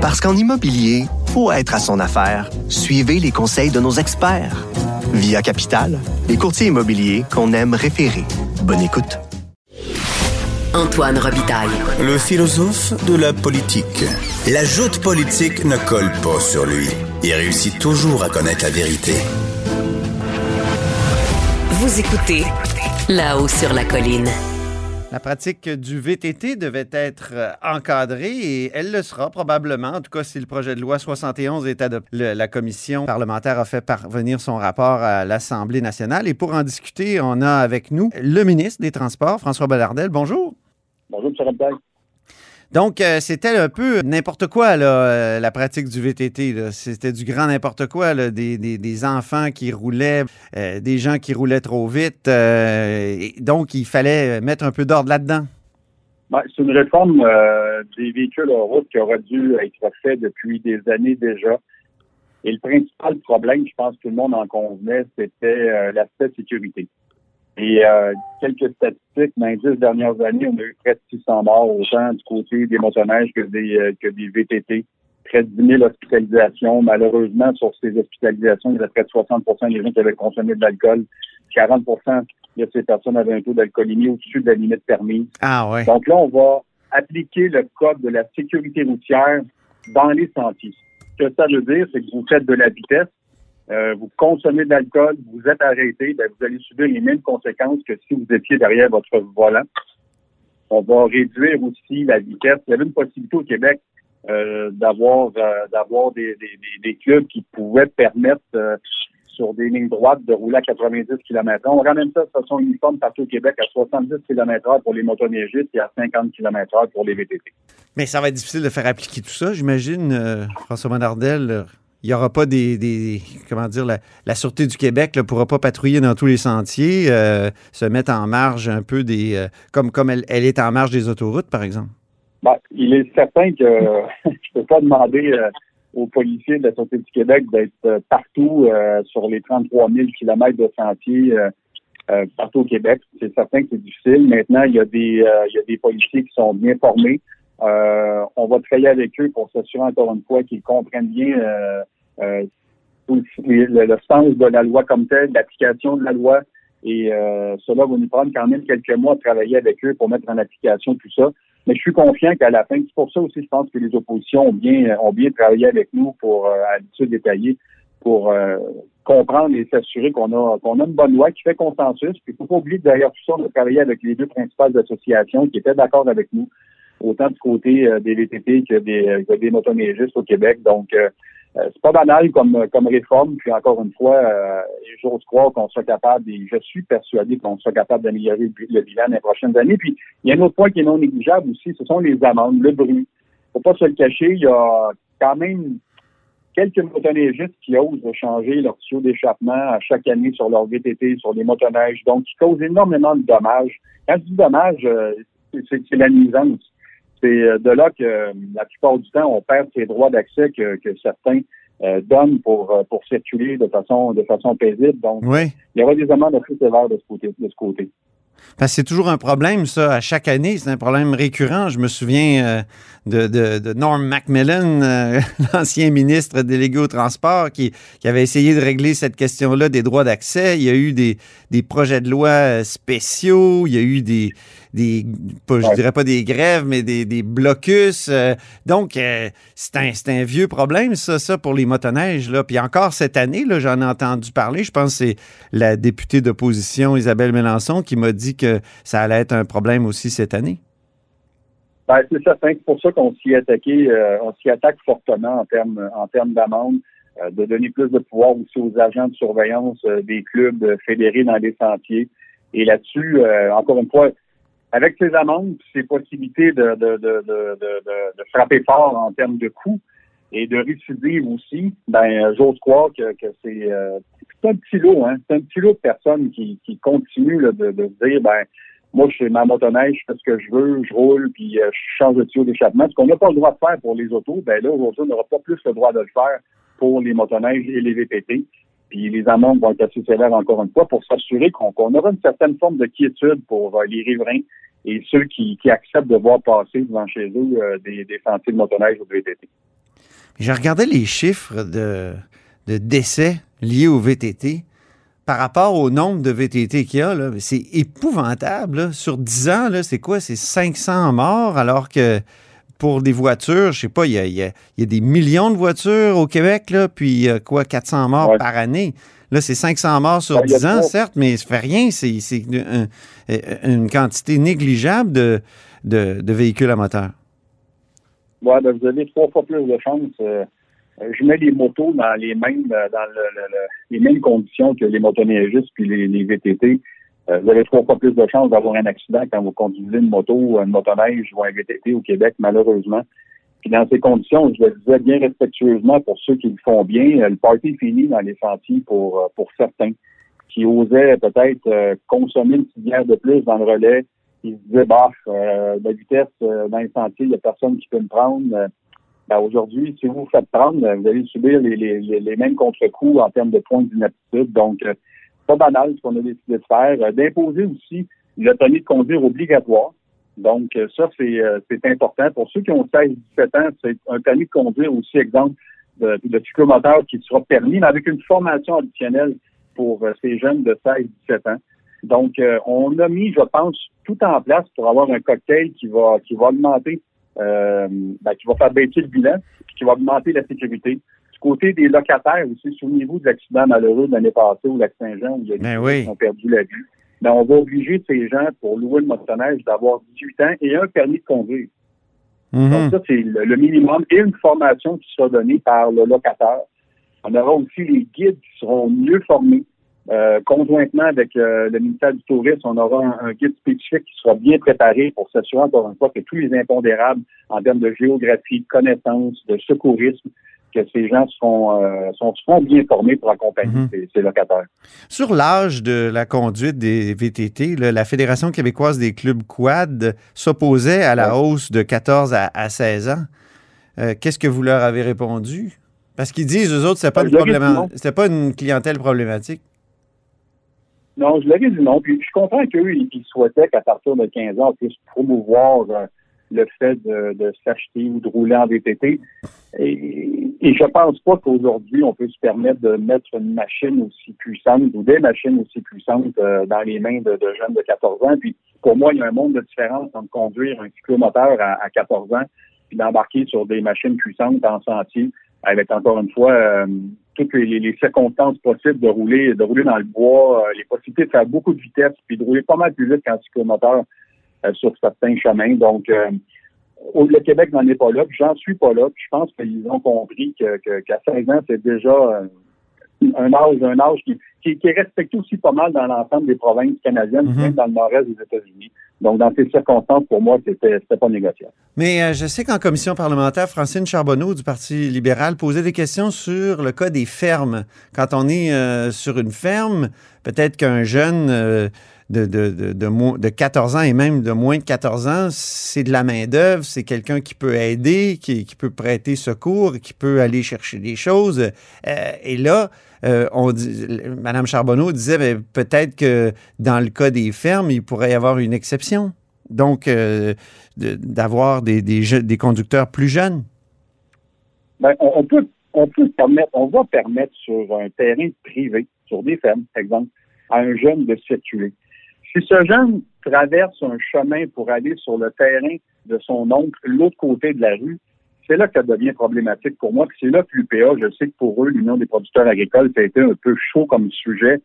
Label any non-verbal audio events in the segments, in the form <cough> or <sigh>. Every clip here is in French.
Parce qu'en immobilier, faut être à son affaire. Suivez les conseils de nos experts. Via Capital, les courtiers immobiliers qu'on aime référer. Bonne écoute. Antoine Robitaille. Le philosophe de la politique. La joute politique ne colle pas sur lui. Il réussit toujours à connaître la vérité. Vous écoutez là-haut sur la colline. La pratique du VTT devait être euh, encadrée et elle le sera probablement, en tout cas si le projet de loi 71 est adopté. la commission parlementaire a fait parvenir son rapport à l'Assemblée nationale et pour en discuter, on a avec nous le ministre des Transports, François Ballardel. Bonjour. Bonjour, M. Rabdal. Donc, euh, c'était un peu n'importe quoi, là, euh, la pratique du VTT. C'était du grand n'importe quoi, des, enfants qui roulaient, euh, des gens qui roulaient trop vite. donc, il fallait mettre un peu d'ordre là-dedans. Ben, c'est une réforme des véhicules en route qui aurait dû être faite depuis des années déjà. Et le principal problème, je pense que tout le monde en convenait, c'était l'aspect sécurité. Et euh, quelques statistiques, dans les dix dernières années, on a eu près de 600 morts, autant du côté des motoneiges que des, euh, que des VTT. Près de 10 000 hospitalisations. Malheureusement, sur ces hospitalisations, il y avait près de 60% des gens qui avaient consommé de l'alcool. 40% de ces personnes avaient un taux d'alcoolémie au-dessus de la limite permise. Ah ouais. Donc là, on va appliquer le code de la sécurité routière dans les sentiers. Ce que ça veut dire, c'est que vous faites de la vitesse, euh, vous consommez de l'alcool, vous êtes arrêté, ben, vous allez subir les mêmes conséquences que si vous étiez derrière votre volant. On va réduire aussi la vitesse. Il y avait une possibilité au Québec euh, d'avoir euh, d'avoir des, des, clubs qui pouvaient permettre sur des lignes droites de rouler à 90 km h On ramène ça de façon uniforme partout au Québec à 70 km h pour les motoneigistes et à 50 km h pour les VTT. Mais ça va être difficile de faire appliquer tout ça, j'imagine, François Manardel il n'y aura pas des, comment dire la, sûreté du Québec ne pourra pas patrouiller dans tous les sentiers, euh, se mettre en marge un peu des euh, comme comme elle, est en marge des autoroutes par exemple. Ben, il est certain que <laughs> je ne peux pas demander euh, aux policiers de la sûreté du Québec d'être partout sur les 33 000 kilomètres de sentiers partout au Québec. C'est certain que c'est difficile. Maintenant, il y a des il y a des policiers qui sont bien formés. Euh, on va travailler avec eux pour s'assurer encore une fois qu'ils comprennent bien euh, euh le, sens de la loi comme telle, l'application de la loi. Et euh, cela va nous prendre quand même quelques mois de travailler avec eux pour mettre en application tout ça. Mais je suis confiant qu'à la fin, c'est pour ça aussi, je pense que les oppositions ont bien ont bien travaillé avec nous pour euh, à l'étude détaillée pour comprendre et s'assurer qu'on a qu'on a une bonne loi qui fait consensus. Puis il faut pas oublier derrière tout ça, on a travaillé avec les deux principales associations qui étaient d'accord avec nous autant du côté euh, des VTT que des, euh, que des motoneigistes au Québec. Donc, euh, c'est pas banal comme, réforme. Puis encore une fois, j'ose croire qu'on soit capable, et je suis persuadé qu'on soit capable d'améliorer le, bilan dans les prochaines années. Puis il y a un autre point qui est non négligeable aussi, ce sont les amendes, le bruit. Faut pas se le cacher, il y a quand même quelques motoneigistes qui osent changer leur tuyau d'échappement à chaque année sur leur VTT, sur les motoneiges, donc qui causent énormément de dommages. Quand je dis dommages, c'est la nuisance c'est euh, de là que euh, la plupart du temps, on perd ces droits d'accès que, certains euh, donnent pour, pour circuler de façon, de façon paisible. Donc, il y aura des amendes assez sévères de ce côté. De ce côté. c'est toujours un problème, ça, à chaque année. C'est un problème récurrent. Je me souviens de, de, Norm Macmillan, <laughs> l'ancien ministre délégué au transport, qui, qui, avait essayé de régler cette question-là des droits d'accès. Il y a eu des, des projets de loi spéciaux, il y a eu des, des pas, je dirais pas des grèves, mais des, des blocus. Euh, donc, euh, c'est un, un, vieux problème, ça, ça, pour les motoneiges. Là. Puis encore cette année, j'en ai entendu parler. Je pense que c'est la députée d'opposition, Isabelle Mélenchon, qui m'a dit que ça allait être un problème aussi cette année. Ben, c'est certain. C'est pour ça qu'on s'y attaqué, euh, on s'y attaque fortement en termes en termes d'amende, de donner plus de pouvoir aussi aux agents de surveillance des clubs fédérés dans les sentiers. Et là-dessus, encore une fois, avec ces amendes, ces possibilités de, de, de, de, frapper fort en termes de coûts et de récidive aussi, ben j'ose croire que, que c'est euh, un petit lot, hein. C'est un petit lot de personnes qui, qui continuent de, de dire ben moi je fais ma motoneige, je fais ce que je veux, je roule, puis euh, je change de tuyau d'échappement. Ce qu'on n'a pas le droit de faire pour les autos, ben là, aujourd'hui, on n'aura pas plus le droit de le faire pour les motoneiges et les VTT. Puis les amendes vont être assez sévères encore une fois pour s'assurer qu'on aura une certaine forme de quiétude pour euh, les riverains et ceux qui, acceptent de voir passer devant chez eux euh, des, des, sentiers de motoneige ou de VTT. Je regardais les chiffres de, de décès liés au VTT par rapport au nombre de VTT qu'il y a, c'est épouvantable. Sur 10 ans, c'est quoi? C'est 500 morts, alors que pour des voitures, je sais pas, il y a, des millions de voitures au Québec, là, puis quoi, 400 morts par année. Là, c'est 500 morts sur 10 ans, certes, mais ça fait rien. C'est une, quantité négligeable de, de, véhicules à moteur. Oui, ben, vous avez trois fois plus de chances. Euh, je mets les motos dans les mêmes dans les mêmes conditions que les motoneigistes puis les, les VTT. Euh, vous avez trois fois plus de chances d'avoir un accident quand vous conduisez une moto, une motoneige ou un VTT au Québec, malheureusement. Puis dans ces conditions, je le disais bien respectueusement pour ceux qui le font bien, euh, le party est fini dans les sentiers pour, euh, pour certains qui osaient peut-être consommer une bière de plus dans le relais. Ils se disaient, bah, la vitesse dans les sentiers, il n'y a personne qui peut me prendre. Ben, aujourd'hui, si vous vous faites prendre, vous allez subir les mêmes contre-coups en termes de points d'inaptitude. Donc, pas banal ce qu'on a décidé de faire. Euh, d'imposer aussi le permis de conduire obligatoire. Donc, euh, ça, euh, c'est important. Pour ceux qui ont 16-17 ans, c'est un permis de conduire aussi, exemple, de, de cyclomoteur qui sera permis, mais avec une formation additionnelle pour ces jeunes de 16-17 ans. Donc, on a mis, je pense, tout en place pour avoir un cocktail qui va qui va augmenter, ben, qui va faire baisser le bilan, qui va augmenter la sécurité côté des locataires aussi, souvenez-vous de l'accident malheureux de l'année passée au lac Saint-Jean où il y a des ben gens qui ont perdu la vie. Ben, on va obliger ces gens, pour louer le motoneige, d'avoir 18 ans et un permis de conduire. Mhm. Donc, ça, c'est le, minimum et une formation qui sera donnée par le locataire. On aura aussi les guides qui seront mieux formés. Euh, conjointement avec euh, le ministère du Tourisme, on aura un, un, guide spécifique qui sera bien préparé pour s'assurer encore une fois que tous les impondérables en termes de géographie, de connaissances, de secourisme que ces gens seront, euh, bien formés pour accompagner mhm. ces, locataires. Sur l'âge de la conduite des VTT, la Fédération québécoise des clubs quad s'opposait à la hausse de 14 à, 16 ans. Euh, qu'est-ce que vous leur avez répondu? Parce qu'ils disent, eux autres, ce pas, une pas une clientèle problématique. Non, je leur ai dit non. Puis je comprends qu'eux, ils souhaitaient qu'à partir de 15 ans, on puisse promouvoir euh, le fait de, s'acheter ou de rouler en VTT. Et, et je pense pas qu'aujourd'hui, on peut se permettre de mettre une machine aussi puissante ou des machines aussi puissantes euh, dans les mains de, jeunes de 14 ans. Puis pour moi, il y a un monde de différence entre conduire un cyclomoteur à, 14 ans puis d'embarquer sur des machines puissantes en sentier avec encore une fois euh, toutes les, circonstances possibles de rouler, de rouler dans le bois, euh, les possibilités de faire beaucoup de vitesse, puis de rouler pas mal plus vite qu'un cyclomoteur sur certains chemins. Donc, euh, le Québec n'en est pas là, puis j'en suis pas là. Puis je pense qu'ils ont compris qu'à que, 16 ans, c'est déjà euh, un âge, un âge qui, qui, est respecté aussi pas mal dans l'ensemble des provinces canadiennes, mm-hmm. même dans le nord-est des États-Unis. Donc, dans ces circonstances, pour moi, c'était pas négociable. Mais je sais qu'en commission parlementaire, Francine Charbonneau du Parti libéral posait des questions sur le cas des fermes. Quand on est sur une ferme, peut-être qu'un jeune de, de, de, 14 ans et même de moins de 14 ans, c'est de la main-d'œuvre, c'est quelqu'un qui peut aider, qui, peut prêter secours, qui peut aller chercher des choses. Euh, et là, euh, on dit, Mme Charbonneau disait ben, peut-être que dans le cas des fermes, il pourrait y avoir une exception. Donc, euh, d'avoir des, des, des, conducteurs plus jeunes. On, peut, on peut permettre, on va permettre sur un terrain privé, sur des fermes, par exemple, à un jeune de circuler. Si ce jeune traverse un chemin pour aller sur le terrain de son oncle, l'autre côté de la rue, c'est là que ça devient problématique pour moi. c'est là que l'UPA, je sais que pour eux, l'Union des producteurs agricoles, ça a été un peu chaud comme sujet.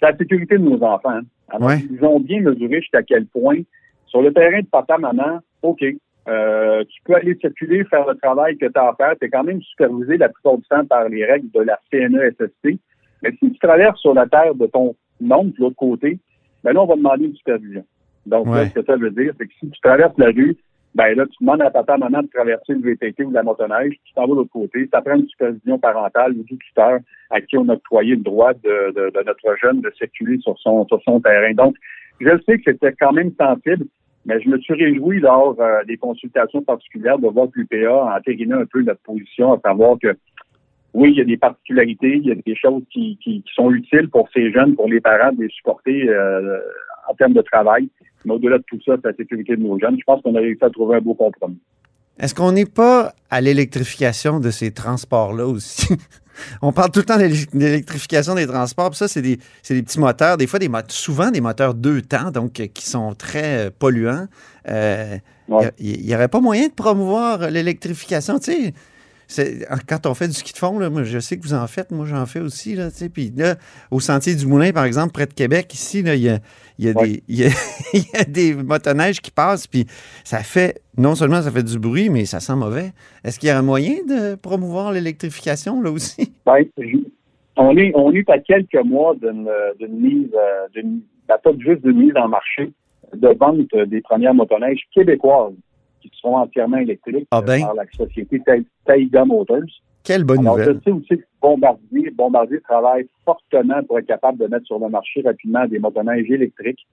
C'est la sécurité de nos enfants. Alors, ils ont bien mesuré jusqu'à quel point, sur le terrain de papa, maman, OK, euh, tu peux aller circuler, faire le travail que tu as à faire. Tu es quand même supervisé la plupart du temps par les règles de la CNESST. Mais si tu traverses sur la terre de ton oncle, de l'autre côté, ben là, on va demander une supervision. Donc, ce que ça veut dire, c'est que si tu traverses la rue, ben là, tu demandes à papa, maman de traverser le VTT ou la motoneige, tu t'en vas de l'autre côté, ça prend une supervision parentale ou du tuteur à qui on a octroyé le droit de, de, notre jeune de circuler sur son, sur son terrain. Donc, je sais que c'était quand même sensible, mais je me suis réjoui lors euh, des consultations particulières de voir que l'UPA a entériné un peu notre position, à savoir que oui, il y a des particularités, il y a des choses qui, qui, sont utiles pour ces jeunes, pour les parents, de les supporter euh, en termes de travail. Mais au-delà de tout ça, c'est la sécurité de nos jeunes. Je pense qu'on a réussi à trouver un beau compromis. Est-ce qu'on n'est pas à l'électrification de ces transports-là aussi? <laughs> On parle tout le temps de l'électrification des transports. Puis ça, c'est des, des, petits moteurs, des fois, des souvent des moteurs deux temps, donc euh, qui sont très euh, polluants. Il euh, n'y aurait pas moyen de promouvoir l'électrification? Tu sais, quand on fait du ski de fond, là, moi, je sais que vous en faites, moi j'en fais aussi. Là, puis là, au Sentier du Moulin, par exemple, près de Québec, ici, il y a, y, a des, <laughs> y, a, des motoneiges qui passent, puis ça fait, non seulement ça fait du bruit, mais ça sent mauvais. Est-ce qu'il y a un moyen de promouvoir l'électrification là aussi? <laughs> Bien, on est, on est à quelques mois d'une mise, euh, d'une, ben, pas juste d'une mise en marché de vente des premières motoneiges québécoises qui seront entièrement électriques ah ben. par la société Taiga Motors. Quelle bonne Alors, nouvelle. Sais aussi que Bombardier, Bombardier travaille fortement pour être capable de mettre sur le marché rapidement des motoneiges électriques.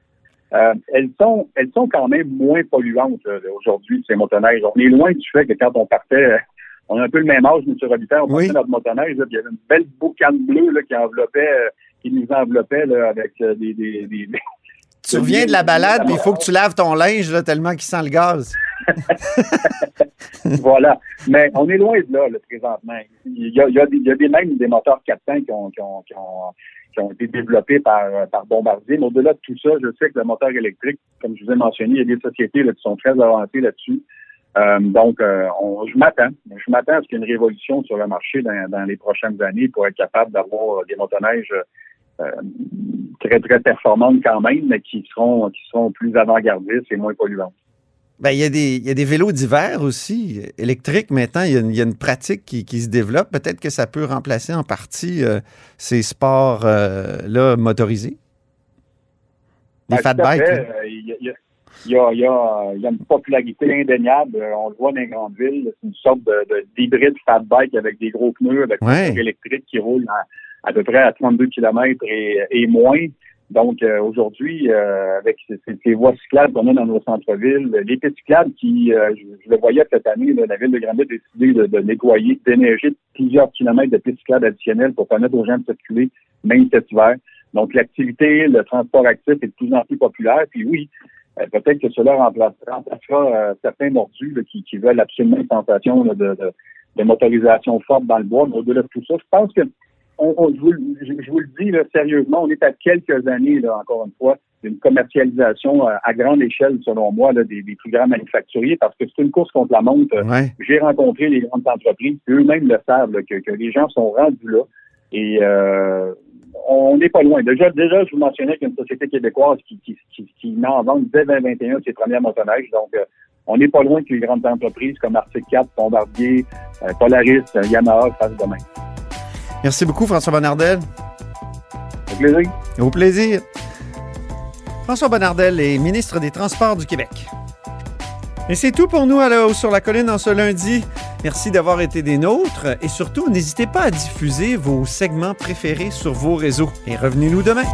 Euh, elles sont elles sont quand même moins polluantes aujourd'hui, ces motoneiges. On est loin du fait que quand on partait, on a un peu le même âge, M. Robitaille, on partait notre motoneige, il y avait une belle boucane bleue là, qui enveloppait, euh, qui nous enveloppait là, avec euh, des, des, des, Tu reviens de la balade, mais il faut que tu laves ton linge là, tellement qu'il sent le gaz. <laughs> voilà. Mais on est loin de là, présentement. Il y a, il y a, des, il des, même des moteurs 400 qui ont, qui ont, été développés par, Bombardier. Mais au-delà de tout ça, je sais que le moteur électrique, comme je vous ai mentionné, il y a des sociétés qui sont très avancées là-dessus. Euh, donc, euh, je m'attends. Je m'attends à ce qu'il y ait une révolution sur le marché dans, dans les prochaines années pour être capable d'avoir des motoneiges euh, très, très performantes quand même, mais qui seront, qui seront plus avant-gardistes et moins polluantes. Ben, il, y a des, il y a des vélos d'hiver aussi, électriques maintenant. Il y a une, il y a une pratique qui, qui, se développe. Peut-être que ça peut remplacer en partie euh, ces sports-là motorisés. Des ben, fat bikes. Il y, a, il, y a, il, y a, une popularité indéniable. On le voit dans les grandes villes. C'est une sorte d'hybride de, fat bike avec des gros pneus, avec ouais. des électriques qui roulent à, à, peu près à 32 km et, et moins. Donc euh, aujourd'hui, euh, avec ces, ces, voies cyclables qu'on a dans nos centres-villes, les pistes qui, euh, je, je, le voyais cette année, là, la ville de Granby a décidé de, de nettoyer, d'énerger plusieurs kilomètres de pistes cyclables additionnelles pour permettre aux gens de circuler, même cet hiver. Donc l'activité, le transport actif est de plus en plus populaire. Puis oui, euh, peut-être que cela remplacera, remplacera euh, certains mordus là, qui, qui, veulent absolument une sensation là, de, de, de, motorisation forte dans le bois. Mais au-delà de tout ça, je pense que on, on, je, vous, je, je, vous, le dis là, sérieusement, on est à quelques années, là, encore une fois, d'une commercialisation à, à, grande échelle, selon moi, là, des, des, plus grands manufacturiers, parce que c'est une course contre la montre. Ouais. J'ai rencontré les grandes entreprises, eux-mêmes le savent, là, que, que, les gens sont rendus là. Et euh, on n'est pas loin. Déjà, déjà, je vous mentionnais qu'il y a une société québécoise qui, qui, qui, qui met en vente dès 2021 ses premières motoneiges. Donc, euh, on n'est pas loin que les grandes entreprises comme Arctic 4, Bombardier, euh, Polaris, Yamaha fassent demain. Merci beaucoup, François Bonnardel. Au plaisir. Au plaisir. François Bonnardel est ministre des Transports du Québec. Et c'est tout pour nous à la sur la colline en ce lundi. Merci d'avoir été des nôtres et surtout, n'hésitez pas à diffuser vos segments préférés sur vos réseaux. Et revenez-nous demain.